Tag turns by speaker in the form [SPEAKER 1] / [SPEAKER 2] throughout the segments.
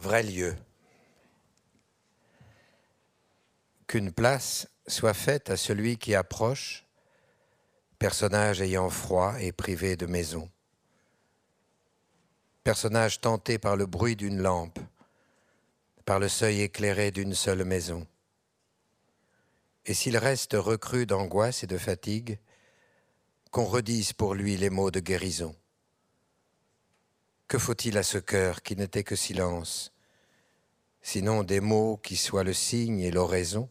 [SPEAKER 1] vrai lieu. Qu'une place soit faite à celui qui approche, personnage ayant froid et privé de maison. Personnage tenté par le bruit d'une lampe, par le seuil éclairé d'une seule maison. Et s'il reste recru d'angoisse et de fatigue, qu'on redise pour lui les mots de guérison. Que faut-il à ce cœur qui n'était que silence, sinon des mots qui soient le signe et l'oraison,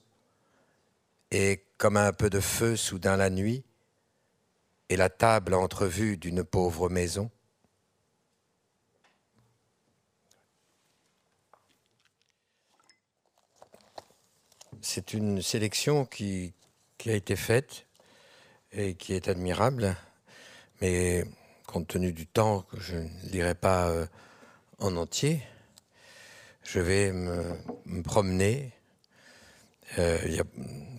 [SPEAKER 1] et comme un peu de feu soudain la nuit, et la table entrevue d'une pauvre maison. C'est une sélection qui, a été faite et qui est admirable, mais compte tenu du temps que je ne lirai pas euh, en entier, je vais me, promener. Euh, il y a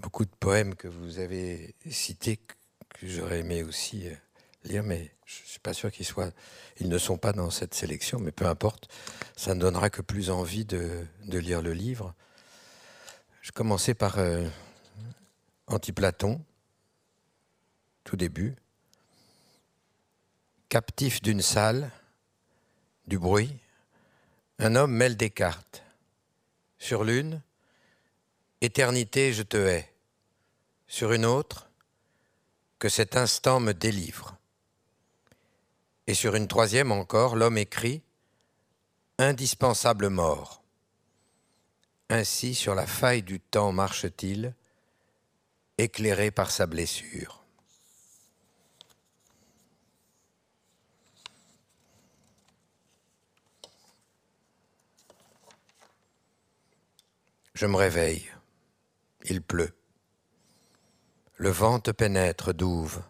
[SPEAKER 1] beaucoup de poèmes que vous avez cités que j'aurais aimé aussi euh, lire, mais je ne suis pas sûr qu'ils soient. Ils ne sont pas dans cette sélection, mais peu importe, ça ne donnera que plus envie de, lire le livre. Je commençais par Anti-Platon, tout début captif d'une salle, du bruit, un homme mêle des cartes. Sur l'une, Éternité, je te hais. Sur une autre, que cet instant me délivre. Et sur une troisième encore, l'homme écrit Indispensable mort. Ainsi sur la faille du temps marche-t-il, éclairé par sa blessure. Je me réveille. Il pleut. Le vent te pénètre douve.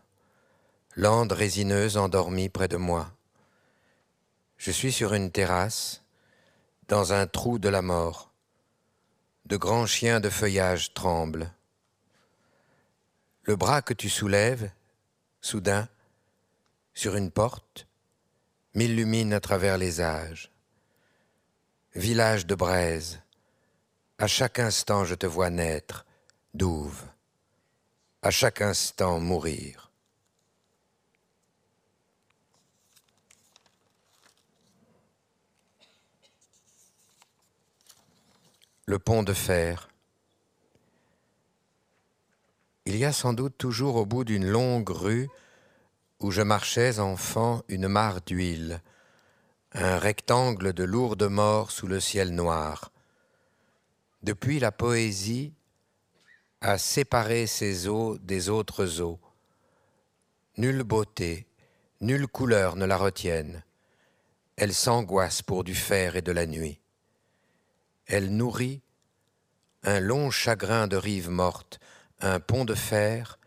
[SPEAKER 1] Lande résineuse endormie près de moi. Je suis sur une terrasse, dans un trou de la mort. De grands chiens de feuillage tremblent. Le bras que tu soulèves, soudain, sur une porte, m'illumine à travers les âges. Village de braise, à chaque instant je te vois naître, douve. À chaque instant mourir. Le pont de fer. Il y a sans doute toujours au bout d'une longue rue où je marchais enfant une mare d'huile, un rectangle de lourde mort sous le ciel noir depuis la poésie a séparé ces eaux des autres eaux. Nulle beauté, nulle couleur ne la retienne. Elle s'angoisse pour du fer et de la nuit. Elle nourrit un long chagrin de rive morte, un pont de fer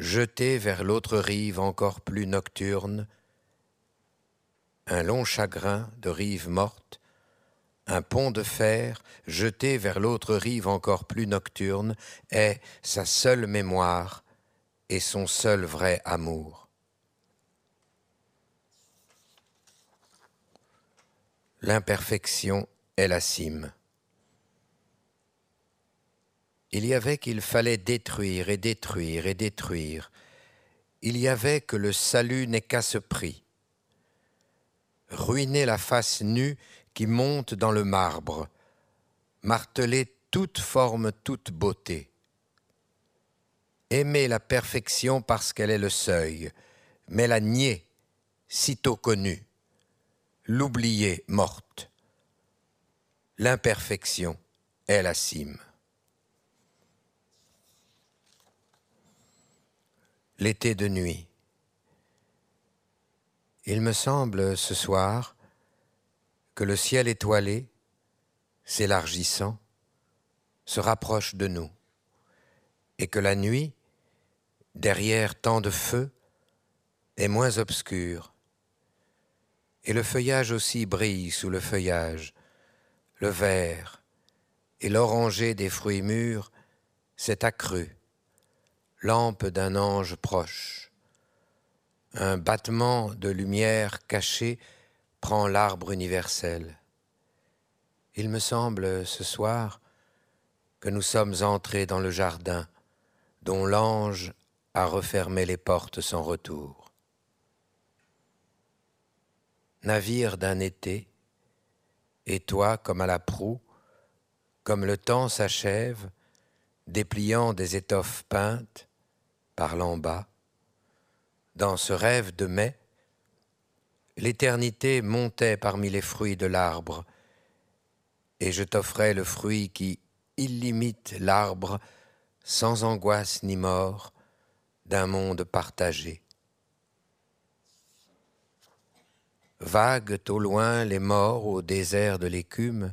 [SPEAKER 1] jeté vers l'autre rive encore plus nocturne, un long chagrin de rive morte un pont de fer jeté vers l'autre rive encore plus nocturne est sa seule mémoire et son seul vrai amour. L'imperfection est la cime. Il y avait qu'il fallait détruire et détruire et détruire. Il y avait que le salut n'est qu'à ce prix. Ruiner la face nue qui monte dans le marbre, marteler toute forme, toute beauté. Aimer la perfection parce qu'elle est le seuil, mais la nier, sitôt connue, l'oublier morte. L'imperfection est la cime. L'été de nuit. Il me semble ce soir que le ciel étoilé, s'élargissant, se rapproche de nous, et que la nuit, derrière tant de feux, est moins obscure, et le feuillage aussi brille sous le feuillage, le vert et l'oranger des fruits mûrs s'est accru, lampe d'un ange proche. Un battement de lumière cachée prend l'arbre universel. Il me semble ce soir que nous sommes entrés dans le jardin dont l'ange a refermé les portes sans retour. Navire d'un été, et toi comme à la proue, comme le temps s'achève, dépliant des étoffes peintes, parlant bas, dans ce rêve de mai, l'éternité montait parmi les fruits de l'arbre, et je t'offrais le fruit qui illimite l'arbre sans angoisse ni mort d'un monde partagé. Vaguent au loin les morts au désert de l'écume,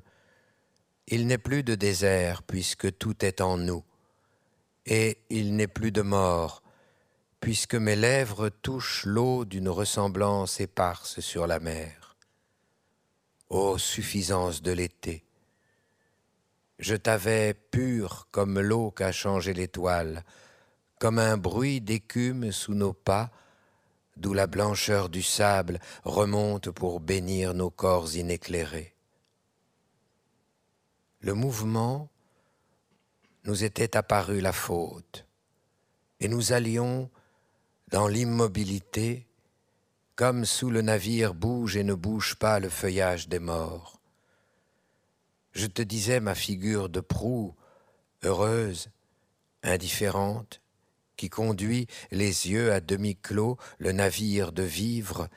[SPEAKER 1] il n'est plus de désert puisque tout est en nous, et il n'est plus de mort puisque mes lèvres touchent l'eau d'une ressemblance éparse sur la mer. Ô suffisance de l'été, je t'avais pur comme l'eau qu'a changé l'étoile, comme un bruit d'écume sous nos pas, d'où la blancheur du sable remonte pour bénir nos corps inéclairés. Le mouvement nous était apparu la faute, et nous allions dans l'immobilité, comme sous le navire bouge et ne bouge pas le feuillage des morts. Je te disais ma figure de proue, heureuse, indifférente, qui conduit les yeux à demi clos le navire de vivre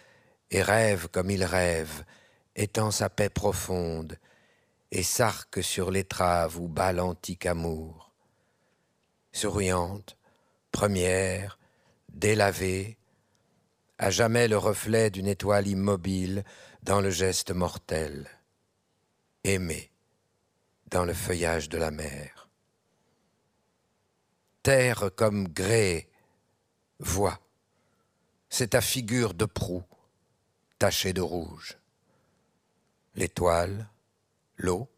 [SPEAKER 1] et rêve comme il rêve, étend sa paix profonde et s'arque sur l'étrave où bat l'antique amour. Souriante, première, délavée, à jamais le reflet d'une étoile immobile dans le geste mortel. Aimée dans le feuillage de la mer. Terre comme grès, vois, c'est ta figure de proue, tachée de rouge. L'étoile, l'eau,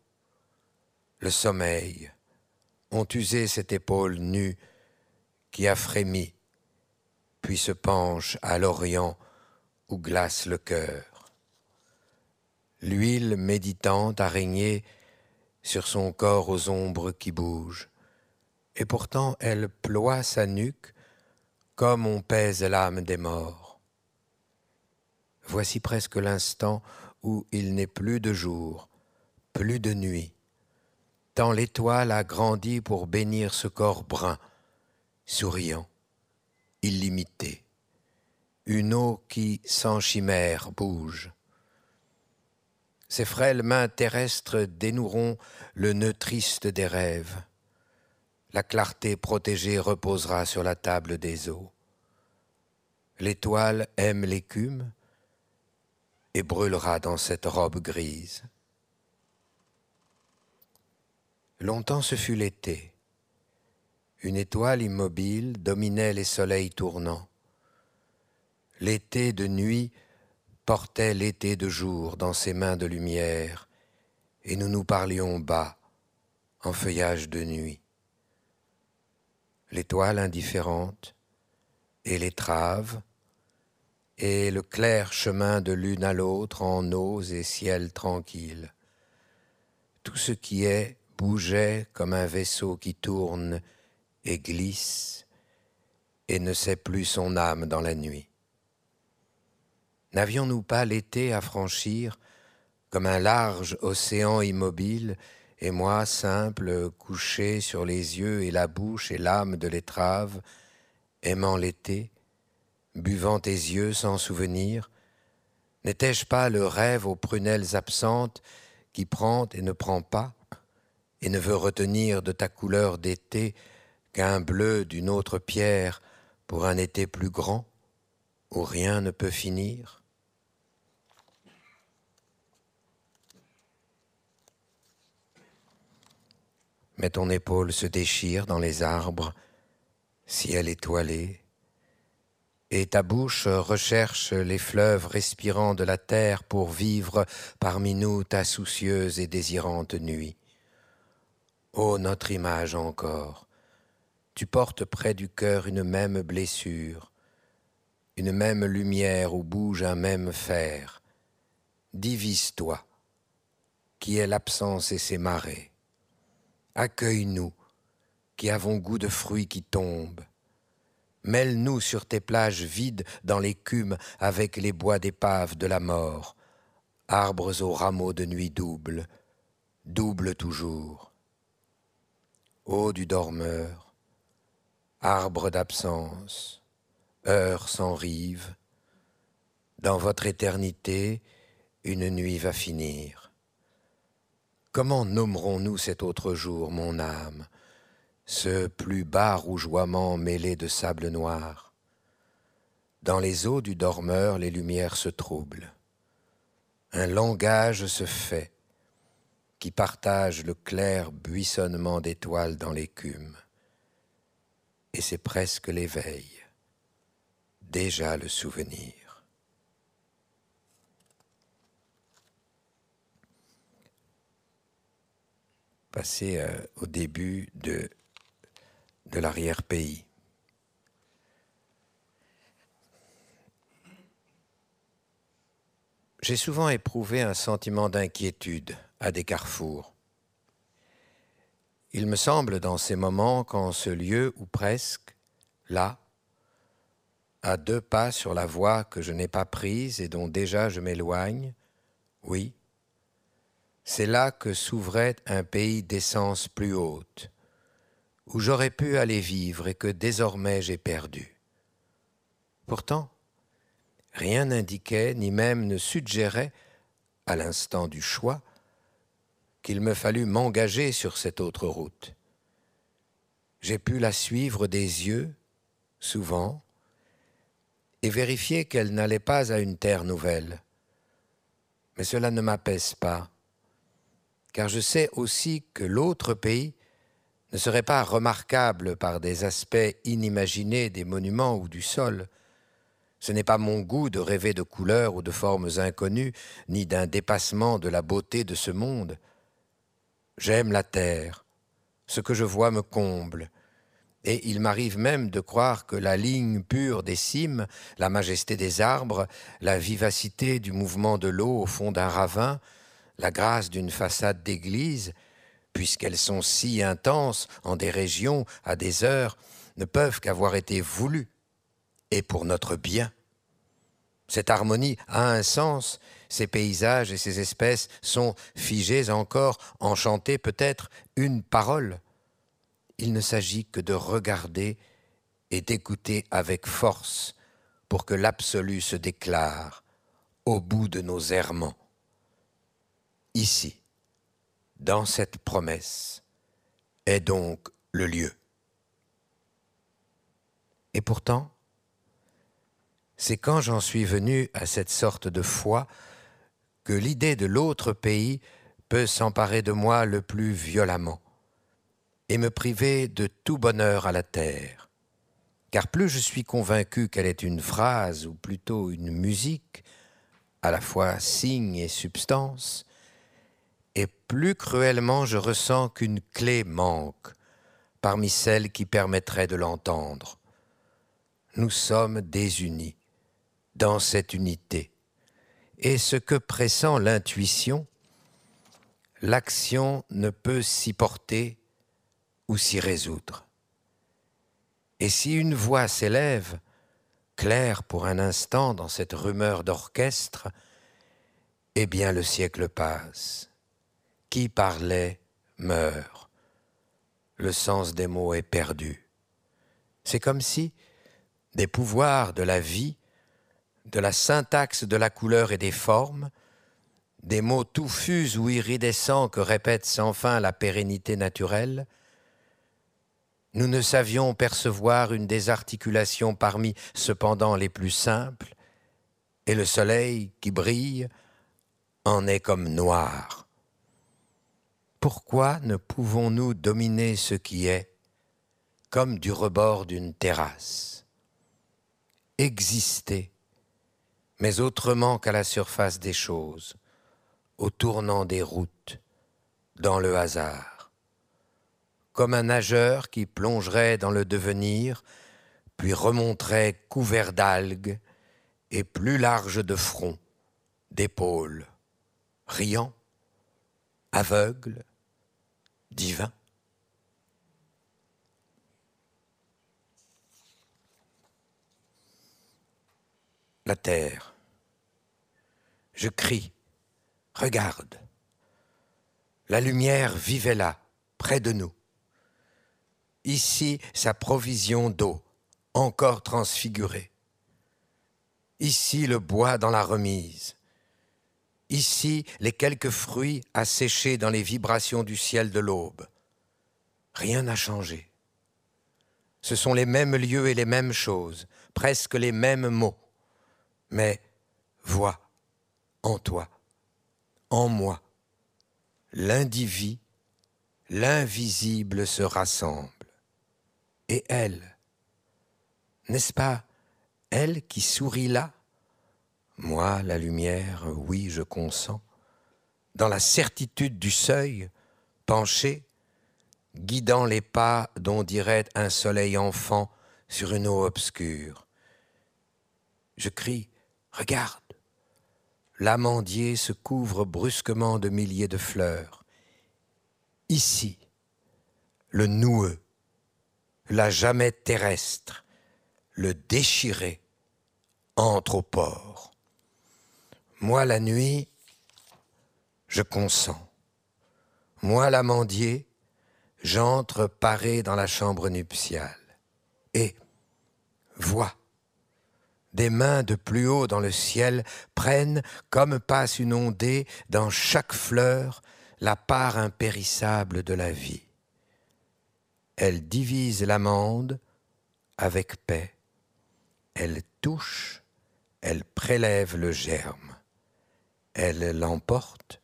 [SPEAKER 1] le sommeil ont usé cette épaule nue qui a frémi, puis se penche à l'Orient où glace le cœur. L'huile méditante a régné sur son corps aux ombres qui bougent, et pourtant elle ploie sa nuque comme on pèse l'âme des morts. Voici presque l'instant où il n'est plus de jour, plus de nuit, tant l'étoile a grandi pour bénir ce corps brun, souriant, illimité, une eau qui, sans chimère, bouge ces frêles mains terrestres dénoueront le nœud triste des rêves. La clarté protégée reposera sur la table des eaux. L'étoile aime l'écume et brûlera dans cette robe grise. Longtemps ce fut l'été. Une étoile immobile dominait les soleils tournants. L'été de nuit portait l'été de jour dans ses mains de lumière, et nous nous parlions bas, en feuillage de nuit. L'étoile indifférente, et l'étrave, et le clair chemin de l'une à l'autre en eaux et ciel tranquille. Tout ce qui est bougeait comme un vaisseau qui tourne et glisse et ne sait plus son âme dans la nuit. N'avions-nous pas l'été à franchir comme un large océan immobile, et moi, simple, couché sur les yeux et la bouche et l'âme de l'étrave, aimant l'été, buvant tes yeux sans souvenir, n'étais-je pas le rêve aux prunelles absentes qui prend et ne prend pas, et ne veut retenir de ta couleur d'été qu'un bleu d'une autre pierre pour un été plus grand, où rien ne peut finir mais ton épaule se déchire dans les arbres, ciel étoilé, et ta bouche recherche les fleuves respirant de la terre pour vivre parmi nous ta soucieuse et désirante nuit. Ô notre image encore, tu portes près du cœur une même blessure, une même lumière où bouge un même fer. Divise-toi, qui est l'absence et ses marées. Accueille-nous, qui avons goût de fruits qui tombent. Mêle-nous sur tes plages vides dans l'écume avec les bois d'épave de la mort, arbres aux rameaux de nuit double, double toujours. Ô du dormeur, arbre d'absence, heure sans rive, dans votre éternité, une nuit va finir. Comment nommerons-nous cet autre jour, mon âme, ce plus bas rougeoiement mêlé de sable noir? Dans les eaux du dormeur, les lumières se troublent. Un langage se fait qui partage le clair buissonnement d'étoiles dans l'écume. Et c'est presque l'éveil, déjà le souvenir. passer euh, au début de, de l'arrière-pays. J'ai souvent éprouvé un sentiment d'inquiétude à des carrefours. Il me semble dans ces moments qu'en ce lieu ou presque, là, à deux pas sur la voie que je n'ai pas prise et dont déjà je m'éloigne, oui, c'est là que s'ouvrait un pays d'essence plus haute, où j'aurais pu aller vivre et que désormais j'ai perdu. Pourtant, rien n'indiquait, ni même ne suggérait, à l'instant du choix, qu'il me fallut m'engager sur cette autre route. J'ai pu la suivre des yeux, souvent, et vérifier qu'elle n'allait pas à une terre nouvelle. Mais cela ne m'apaise pas car je sais aussi que l'autre pays ne serait pas remarquable par des aspects inimaginés des monuments ou du sol. Ce n'est pas mon goût de rêver de couleurs ou de formes inconnues, ni d'un dépassement de la beauté de ce monde. J'aime la terre, ce que je vois me comble, et il m'arrive même de croire que la ligne pure des cimes, la majesté des arbres, la vivacité du mouvement de l'eau au fond d'un ravin, la grâce d'une façade d'église, puisqu'elles sont si intenses en des régions, à des heures, ne peuvent qu'avoir été voulues, et pour notre bien. Cette harmonie a un sens, ces paysages et ces espèces sont figés encore, enchantés peut-être, une parole. Il ne s'agit que de regarder et d'écouter avec force pour que l'absolu se déclare au bout de nos errements ici, dans cette promesse, est donc le lieu. Et pourtant, c'est quand j'en suis venu à cette sorte de foi que l'idée de l'autre pays peut s'emparer de moi le plus violemment et me priver de tout bonheur à la terre. Car plus je suis convaincu qu'elle est une phrase, ou plutôt une musique, à la fois signe et substance, et plus cruellement je ressens qu'une clé manque parmi celles qui permettraient de l'entendre. Nous sommes désunis dans cette unité, et ce que pressent l'intuition, l'action ne peut s'y porter ou s'y résoudre. Et si une voix s'élève, claire pour un instant dans cette rumeur d'orchestre, eh bien le siècle passe qui parlait meurt. Le sens des mots est perdu. C'est comme si des pouvoirs de la vie, de la syntaxe de la couleur et des formes, des mots touffus ou iridescents que répète sans fin la pérennité naturelle, nous ne savions percevoir une désarticulation parmi cependant les plus simples, et le soleil qui brille en est comme noir. Pourquoi ne pouvons-nous dominer ce qui est comme du rebord d'une terrasse? Exister, mais autrement qu'à la surface des choses, au tournant des routes, dans le hasard, comme un nageur qui plongerait dans le devenir, puis remonterait couvert d'algues et plus large de front, d'épaules, riant aveugle, divin. La terre. Je crie, regarde. La lumière vivait là, près de nous. Ici, sa provision d'eau, encore transfigurée. Ici, le bois dans la remise. Ici, les quelques fruits asséchés dans les vibrations du ciel de l'aube. Rien n'a changé. Ce sont les mêmes lieux et les mêmes choses, presque les mêmes mots. Mais vois en toi, en moi, l'individu, l'invisible se rassemble. Et elle, n'est-ce pas elle qui sourit là? Moi, la lumière, oui, je consens. Dans la certitude du seuil, penché, guidant les pas dont dirait un soleil enfant sur une eau obscure. Je crie, regarde. L'amandier se couvre brusquement de milliers de fleurs. Ici, le noueux, la jamais terrestre, le déchiré, entre au port. Moi la nuit, je consens. Moi l'amandier, j'entre paré dans la chambre nuptiale. Et, vois, des mains de plus haut dans le ciel prennent, comme passe une ondée, dans chaque fleur, la part impérissable de la vie. Elles divisent l'amande avec paix. Elles touchent, elles prélèvent le germe elle l'emporte,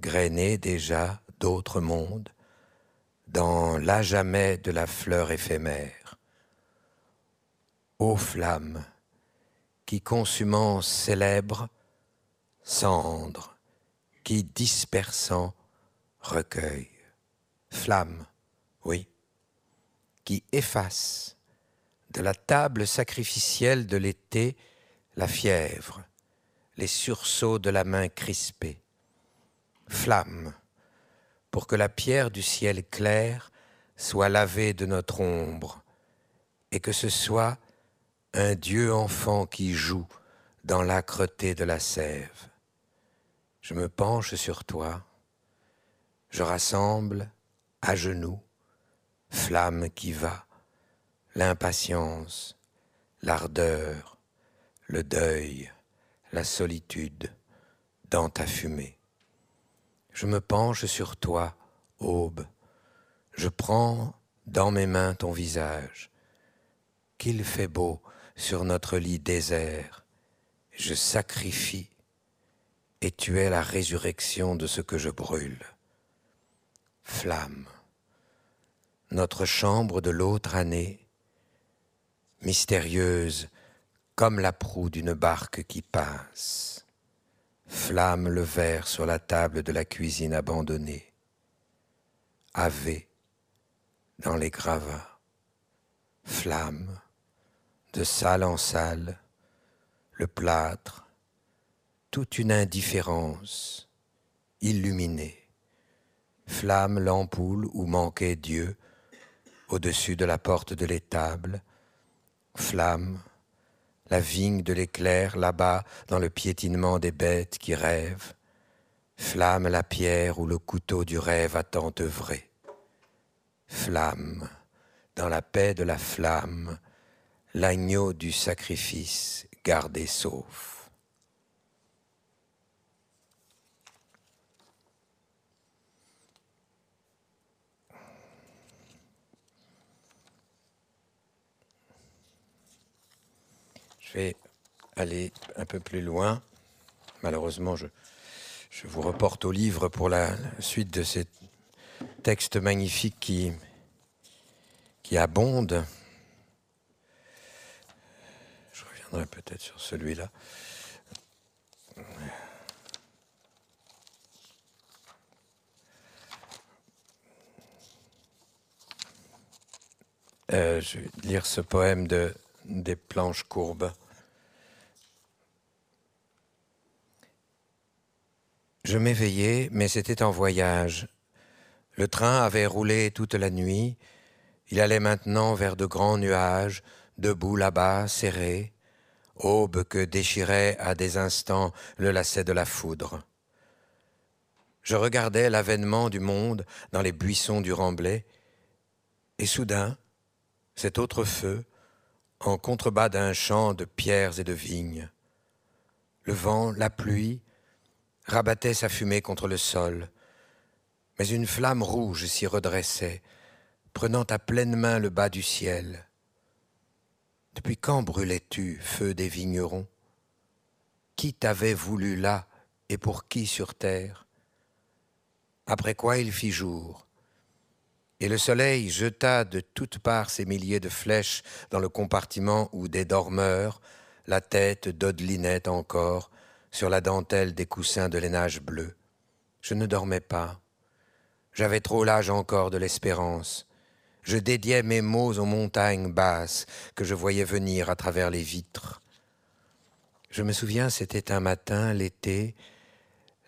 [SPEAKER 1] grainée déjà d'autres mondes, dans l'à jamais de la fleur éphémère. Ô flamme, qui consumant célèbre, cendre, qui dispersant recueille. Flamme, oui, qui efface de la table sacrificielle de l'été la fièvre, les sursauts de la main crispée. Flamme, pour que la pierre du ciel clair soit lavée de notre ombre, et que ce soit un Dieu enfant qui joue dans l'âcreté de la sève. Je me penche sur toi, je rassemble à genoux, flamme qui va, l'impatience, l'ardeur, le deuil, la solitude dans ta fumée. Je me penche sur toi, aube, je prends dans mes mains ton visage, qu'il fait beau sur notre lit désert, je sacrifie, et tu es la résurrection de ce que je brûle. Flamme, notre chambre de l'autre année, mystérieuse comme la proue d'une barque qui passe. Flamme le verre sur la table de la cuisine abandonnée. Ave dans les gravats. Flamme de salle en salle, le plâtre, toute une indifférence illuminée. Flamme l'ampoule où manquait Dieu au-dessus de la porte de l'étable. Flamme la vigne de l'éclair là-bas dans le piétinement des bêtes qui rêvent, flamme la pierre où le couteau du rêve a tant œuvré. Flamme, dans la paix de la flamme, l'agneau du sacrifice gardé sauf. Je vais aller un peu plus loin. Malheureusement, je, vous reporte au livre pour la suite de ces textes magnifiques qui, qui abondent. Je peut-être sur celui-là. Euh, je vais lire ce poème de des planches courbes. Je m'éveillai, mais c'était en voyage. Le train avait roulé toute la nuit. Il allait maintenant vers de grands nuages, debout là-bas, serrés, aube que déchirait à des instants le lacet de la foudre. Je regardais l'avènement du monde dans les buissons du remblai, et soudain, cet autre feu, en contrebas d'un champ de pierres et de vignes. Le vent, la pluie, rabattaient sa fumée contre le sol, mais une flamme rouge s'y redressait, prenant à pleine main le bas du ciel. Depuis quand brûlais-tu, feu des vignerons? Qui t'avait voulu là et pour qui sur terre? Après quoi il fit jour, et le soleil jeta de toutes parts ses milliers de flèches dans le compartiment où des dormeurs, la tête dodelinait encore sur la dentelle des coussins de lainage bleu. Je ne dormais pas. J'avais trop l'âge encore de l'espérance. Je dédiais mes mots aux montagnes basses que je voyais venir à travers les vitres. Je me souviens, c'était un matin, l'été,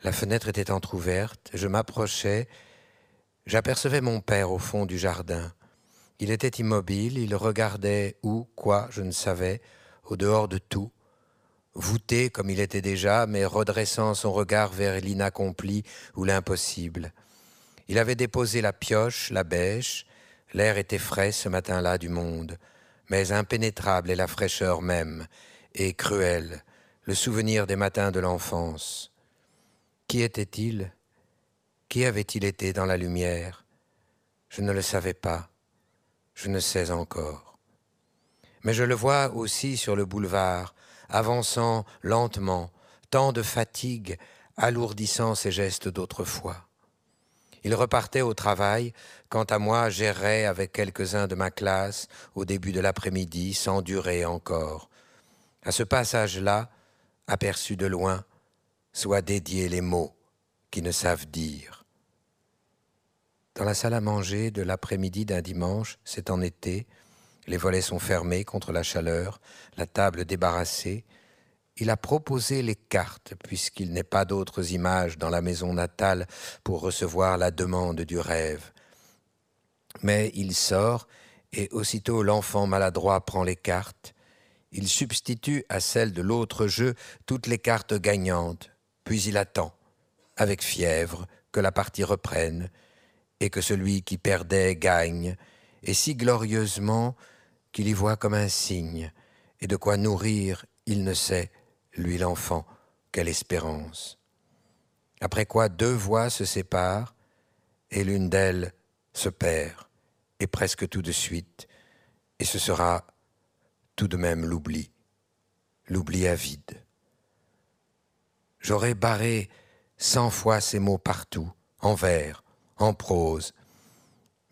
[SPEAKER 1] la fenêtre était entr'ouverte, je m'approchais, j'apercevais mon père au fond du jardin. Il était immobile, il regardait où, quoi, je ne savais, au dehors de tout, voûté comme il était déjà, mais redressant son regard vers l'inaccompli ou l'impossible. Il avait déposé la pioche, la bêche, L'air était frais ce matin-là du monde, mais impénétrable est la fraîcheur même, et cruelle, le souvenir des matins de l'enfance. Qui était-il? Qui avait-il été dans la lumière? Je ne le savais pas, je ne sais encore. Mais je le vois aussi sur le boulevard, avançant lentement, tant de fatigue alourdissant ses gestes d'autrefois. Il repartait au travail, quant à moi j'errais avec quelques-uns de ma classe au début de l'après-midi, sans durer encore. À ce passage-là, aperçu de loin, soient dédiés les mots qui ne savent dire. Dans la salle à manger de l'après-midi d'un dimanche, c'est en été, les volets sont fermés contre la chaleur, la table débarrassée, il a proposé les cartes, puisqu'il n'est pas d'autres images dans la maison natale pour recevoir la demande du rêve. Mais il sort, et aussitôt l'enfant maladroit prend les cartes. Il substitue à celles de l'autre jeu toutes les cartes gagnantes, puis il attend, avec fièvre, que la partie reprenne, et que celui qui perdait gagne, et si glorieusement qu'il y voit comme un signe, et de quoi nourrir, il ne sait, lui l'enfant, quelle espérance. Après quoi deux voix se séparent, et l'une d'elles se perd, et presque tout de suite, et ce sera tout de même l'oubli, l'oubli avide. J'aurais barré cent fois ces mots partout, en vers, en prose,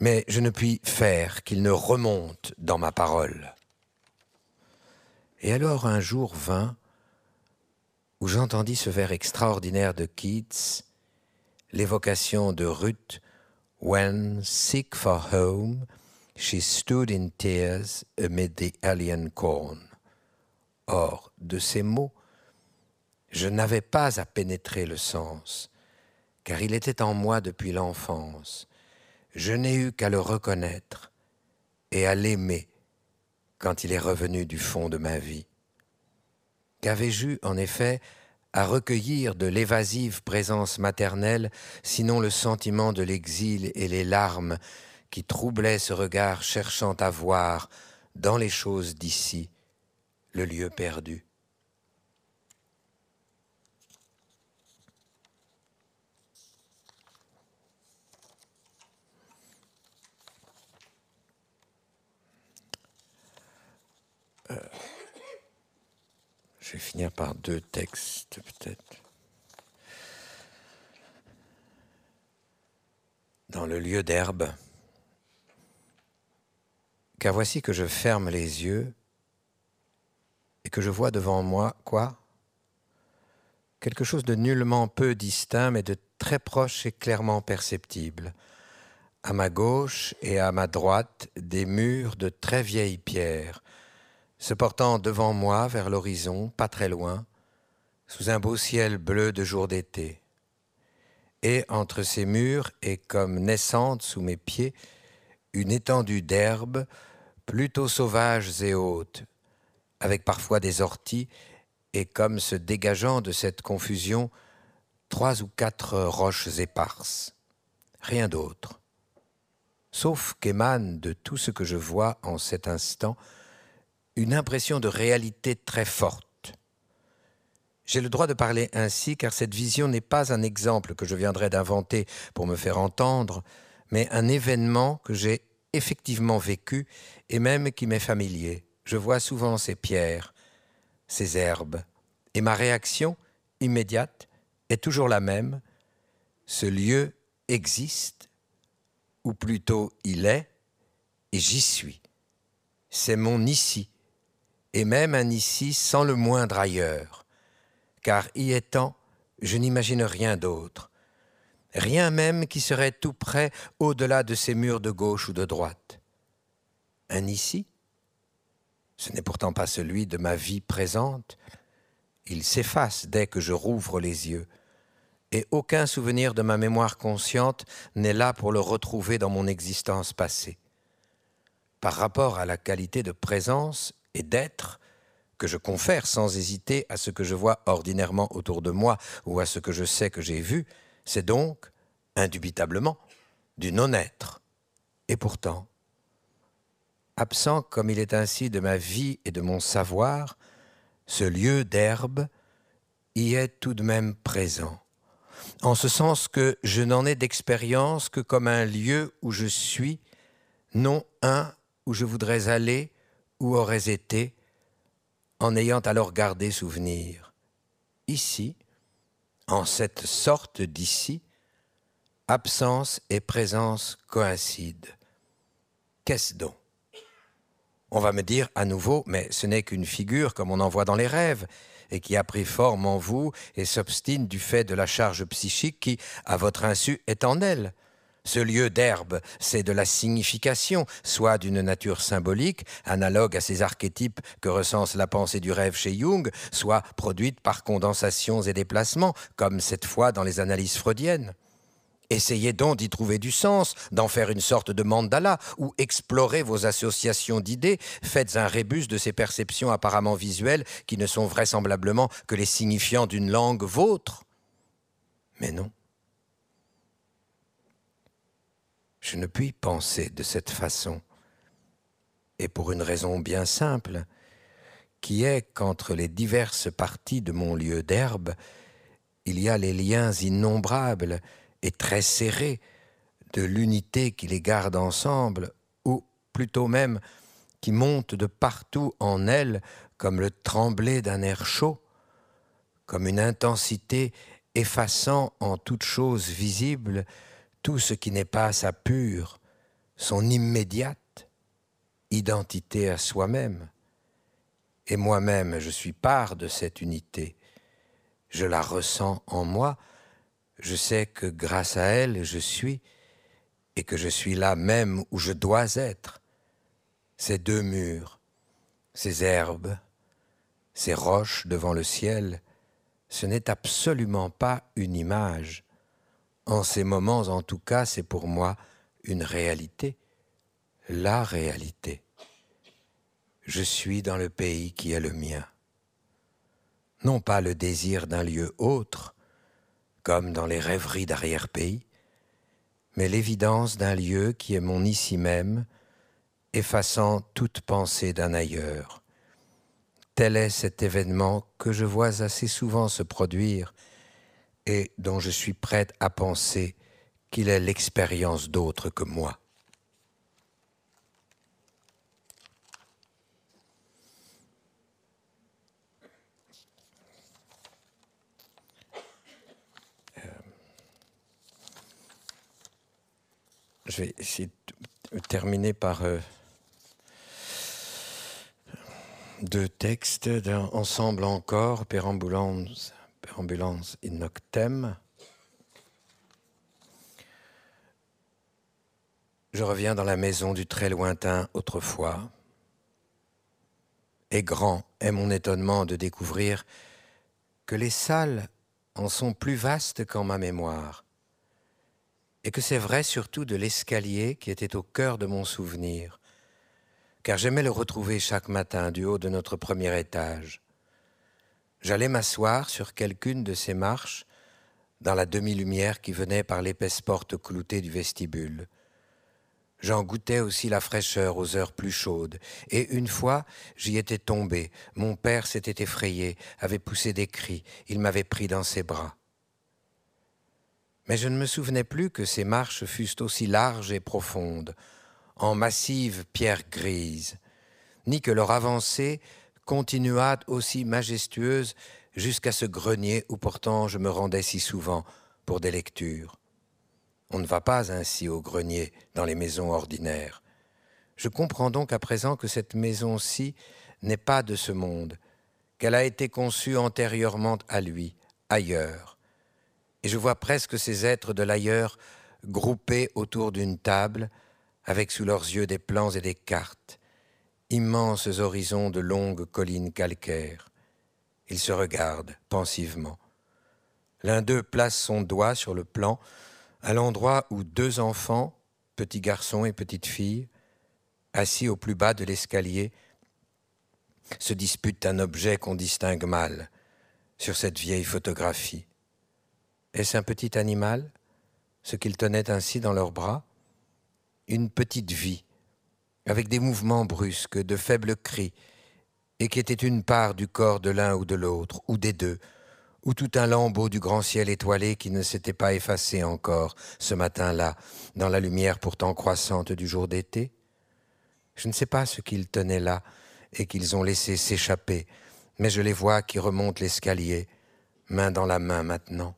[SPEAKER 1] mais je ne puis faire qu'ils ne remontent dans ma parole. Et alors un jour vint où j'entendis ce vers extraordinaire de Keats, l'évocation de Ruth, When, sick for home, she stood in tears amid the alien corn. Or, de ces mots, je n'avais pas à pénétrer le sens, car il était en moi depuis l'enfance. Je n'ai eu qu'à le reconnaître et à l'aimer quand il est revenu du fond de ma vie. Qu'avais-je eu, en effet, à recueillir de l'évasive présence maternelle, sinon le sentiment de l'exil et les larmes qui troublaient ce regard cherchant à voir, dans les choses d'ici, le lieu perdu. Je vais finir par deux textes peut-être. Dans le lieu d'herbe, car voici que je ferme les yeux et que je vois devant moi quoi? Quelque chose de nullement peu distinct mais de très proche et clairement perceptible. À ma gauche et à ma droite, des murs de très vieilles pierres, se portant devant moi vers l'horizon, pas très loin, sous un beau ciel bleu de jour d'été. et entre ces murs est comme naissante sous mes pieds une étendue d'herbes plutôt sauvages et hautes, avec parfois des orties, et comme se dégageant de cette confusion, trois ou quatre roches éparses. Rien d'autre. Sauf qu'émane de tout ce que je vois en cet instant une impression de réalité très forte. J'ai le droit de parler ainsi car cette vision n'est pas un exemple que je viendrais d'inventer pour me faire entendre, mais un événement que j'ai effectivement vécu et même qui m'est familier. Je vois souvent ces pierres, ces herbes, et ma réaction immédiate est toujours la même. Ce lieu existe, ou plutôt il est, et j'y suis. C'est mon ici, et même un ici sans le moindre ailleurs, car y étant, je n'imagine rien d'autre, rien même qui serait tout près au-delà de ces murs de gauche ou de droite. Un ici? Ce n'est pourtant pas celui de ma vie présente. Il s'efface dès que je rouvre les yeux, et aucun souvenir de ma mémoire consciente n'est là pour le retrouver dans mon existence passée. Par rapport à la qualité de présence et d'être que je confère sans hésiter à ce que je vois ordinairement autour de moi ou à ce que je sais que j'ai vu, c'est donc, indubitablement, du non-être. Et pourtant, absent comme il est ainsi de ma vie et de mon savoir, ce lieu d'herbe y est tout de même présent, en ce sens que je n'en ai d'expérience que comme un lieu où je suis, non un où je voudrais aller ou aurais été, en ayant alors gardé souvenir. Ici, en cette sorte d'ici, absence et présence coïncident. Qu'est-ce donc? On va me dire à nouveau, mais ce n'est qu'une figure comme on en voit dans les rêves, et qui a pris forme en vous et s'obstine du fait de la charge psychique qui, à votre insu, est en elle. Ce lieu d'herbe, c'est de la signification, soit d'une nature symbolique, analogue à ces archétypes que recense la pensée du rêve chez Jung, soit produite par condensations et déplacements, comme cette fois dans les analyses freudiennes. Essayez donc d'y trouver du sens, d'en faire une sorte de mandala, ou explorez vos associations d'idées, faites un rébus de ces perceptions apparemment visuelles qui ne sont vraisemblablement que les signifiants d'une langue vôtre. Mais non. Je ne puis penser de cette façon, et pour une raison bien simple, qui est qu'entre les diverses parties de mon lieu d'herbe, il y a les liens innombrables et très serrés de l'unité qui les garde ensemble, ou plutôt même qui monte de partout en elles comme le tremblé d'un air chaud, comme une intensité effaçant en toute chose visible tout ce qui n'est pas sa pure, son immédiate identité à soi-même. Et moi-même, je suis part de cette unité. Je la ressens en moi. Je sais que grâce à elle, je suis, et que je suis là même où je dois être. Ces deux murs, ces herbes, ces roches devant le ciel, ce n'est absolument pas une image, en ces moments, en tout cas, c'est pour moi une réalité, la réalité. Je suis dans le pays qui est le mien. Non pas le désir d'un lieu autre, comme dans les rêveries d'arrière-pays, mais l'évidence d'un lieu qui est mon ici même, effaçant toute pensée d'un ailleurs. Tel est cet événement que je vois assez souvent se produire et dont je suis prête à penser qu'il est l'expérience d'autres que moi. Euh, je vais essayer de terminer par euh, deux textes ensemble encore, Pérambulance ambulance in noctem. Je reviens dans la maison du très lointain autrefois, et grand est mon étonnement de découvrir que les salles en sont plus vastes qu'en ma mémoire. et que c'est vrai surtout de l'escalier qui était au cœur de mon souvenir, car j'aimais le retrouver chaque matin du haut de notre premier étage. J'allais m'asseoir sur quelqu'une de ces marches dans la demi-lumière qui venait par l'épaisse porte cloutée du vestibule. J'en goûtais aussi la fraîcheur aux heures plus chaudes, et une fois j'y étais tombé, mon père s'était effrayé, avait poussé des cris, il m'avait pris dans ses bras. Mais je ne me souvenais plus que ces marches fussent aussi larges et profondes, en massives pierres grises, ni que leur avancée continuât aussi majestueuse jusqu'à ce grenier où pourtant je me rendais si souvent pour des lectures. On ne va pas ainsi au grenier dans les maisons ordinaires. Je comprends donc à présent que cette maison-ci n'est pas de ce monde, qu'elle a été conçue antérieurement à lui, ailleurs. Et je vois presque ces êtres de l'ailleurs groupés autour d'une table, avec sous leurs yeux des plans et des cartes, immenses horizons de longues collines calcaires. Ils se regardent pensivement. L'un d'eux place son doigt sur le plan à l'endroit où deux enfants, petit garçon et petite fille, assis au plus bas de l'escalier, se disputent un objet qu'on distingue mal sur cette vieille photographie. Est-ce un petit animal, ce qu'ils tenaient ainsi dans leurs bras? Une petite vie, avec des mouvements brusques, de faibles cris, et qui était une part du corps de l'un ou de l'autre, ou des deux, ou tout un lambeau du grand ciel étoilé qui ne s'était pas effacé encore ce matin-là, dans la lumière pourtant croissante du jour d'été Je ne sais pas ce qu'ils tenaient là et qu'ils ont laissé s'échapper, mais je les vois qui remontent l'escalier, main dans la main maintenant.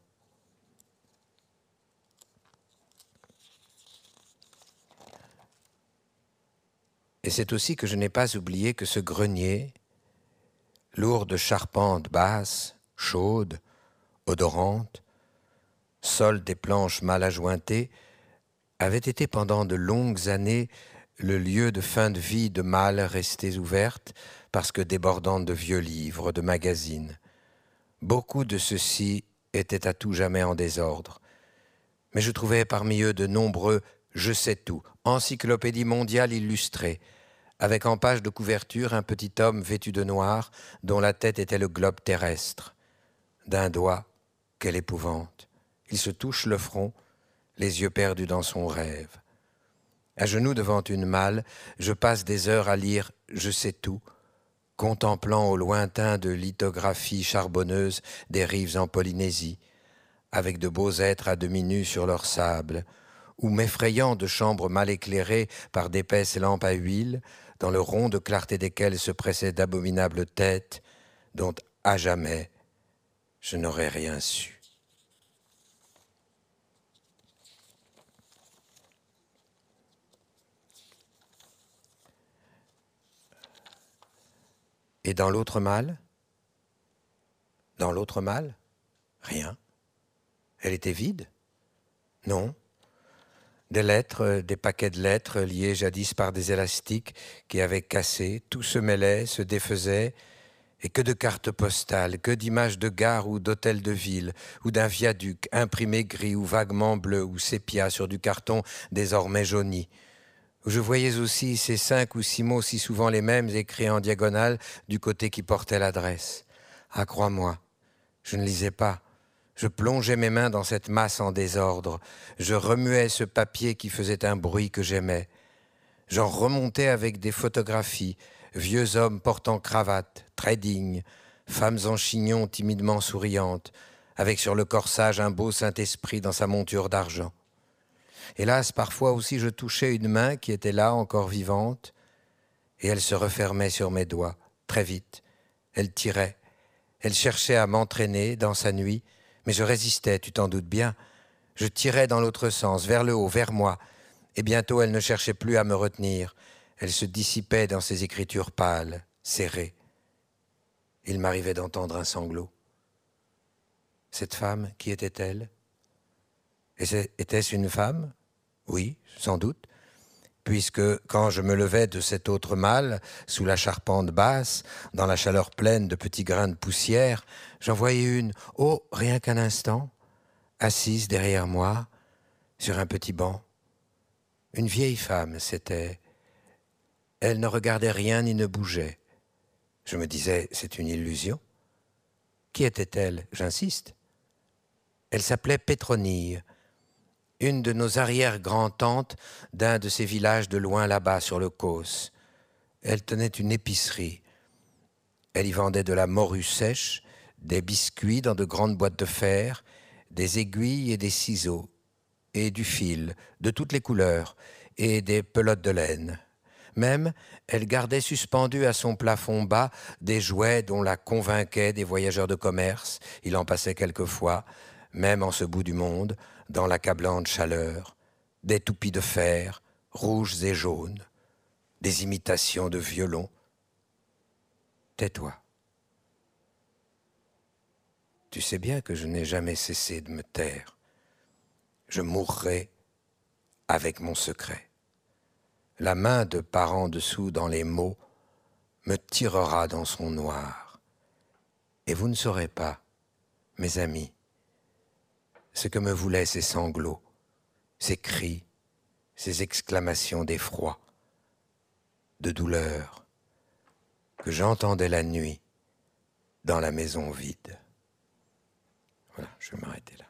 [SPEAKER 1] Et c'est aussi que je n'ai pas oublié que ce grenier, lourd de charpentes basses, chaude, odorante, sol des planches mal ajointées, avait été pendant de longues années le lieu de fin de vie de mâles restées ouvertes parce que débordantes de vieux livres, de magazines. Beaucoup de ceux-ci étaient à tout jamais en désordre. Mais je trouvais parmi eux de nombreux Je sais tout, encyclopédie mondiale illustrée, avec en page de couverture un petit homme vêtu de noir dont la tête était le globe terrestre d'un doigt, quelle épouvante. Il se touche le front, les yeux perdus dans son rêve. À genoux devant une malle, je passe des heures à lire Je sais tout, contemplant au lointain de lithographies charbonneuses des rives en Polynésie, avec de beaux êtres à demi nus sur leur sable, ou m'effrayant de chambres mal éclairées par d'épaisses lampes à huile, dans le rond de clarté desquelles se pressaient d'abominables têtes, dont à jamais je n'aurais rien su. Et dans l'autre mal? Dans l'autre mal? Rien. Elle était vide? Non. Des lettres, des paquets de lettres liés jadis par des élastiques qui avaient cassé, tout se mêlait, se défaisait, et que de cartes postales, que d'images de gares ou d'hôtels de ville, ou d'un viaduc imprimé gris ou vaguement bleu ou sépia sur du carton désormais jauni. Je voyais aussi ces cinq ou six mots si souvent les mêmes écrits en diagonale du côté qui portait l'adresse. Ah, crois-moi, je ne lisais pas. Je plongeais mes mains dans cette masse en désordre. Je remuais ce papier qui faisait un bruit que j'aimais. J'en remontais avec des photographies, vieux hommes portant cravate, très dignes, femmes en chignon timidement souriantes, avec sur le corsage un beau Saint-Esprit dans sa monture d'argent. Hélas, parfois aussi je touchais une main qui était là, encore vivante, et elle se refermait sur mes doigts, très vite. Elle tirait, elle cherchait à m'entraîner dans sa nuit, mais je résistais, tu t'en doutes bien. Je tirais dans l'autre sens, vers le haut, vers moi, et bientôt elle ne cherchait plus à me retenir, elle se dissipait dans ses écritures pâles, serrées. Il m'arrivait d'entendre un sanglot. Cette femme, qui était-elle? Était-ce une femme? Oui, sans doute, puisque quand je me levais de cet autre mal, sous la charpente basse, dans la chaleur pleine de petits grains de poussière, j'en voyais une, oh, rien qu'un instant, assise derrière moi, sur un petit banc. Une vieille femme, c'était. Elle ne regardait rien ni ne bougeait. Je me disais, c'est une illusion. Qui était-elle? J'insiste. Elle s'appelait Pétronille, une de nos arrière-grand-tantes d'un de ces villages de loin là-bas sur le Causse. Elle tenait une épicerie. Elle y vendait de la morue sèche, des biscuits dans de grandes boîtes de fer, des aiguilles et des ciseaux, et du fil de toutes les couleurs, et des pelotes de laine. Même, elle gardait suspendus à son plafond bas des jouets dont la convainquaient des voyageurs de commerce, il en passait quelquefois, même en ce bout du monde, dans l'accablante chaleur, des toupies de fer, rouges et jaunes, des imitations de violons. Tais-toi. Tu sais bien que je n'ai jamais cessé de me taire. Je mourrai avec mon secret. La main de par en dessous dans les mots me tirera dans son noir. Et vous ne saurez pas, mes amis, ce que me voulaient ces sanglots, ces cris, ces exclamations d'effroi, de douleur, que j'entendais la nuit dans la maison vide. Voilà, je vais m'arrêter là.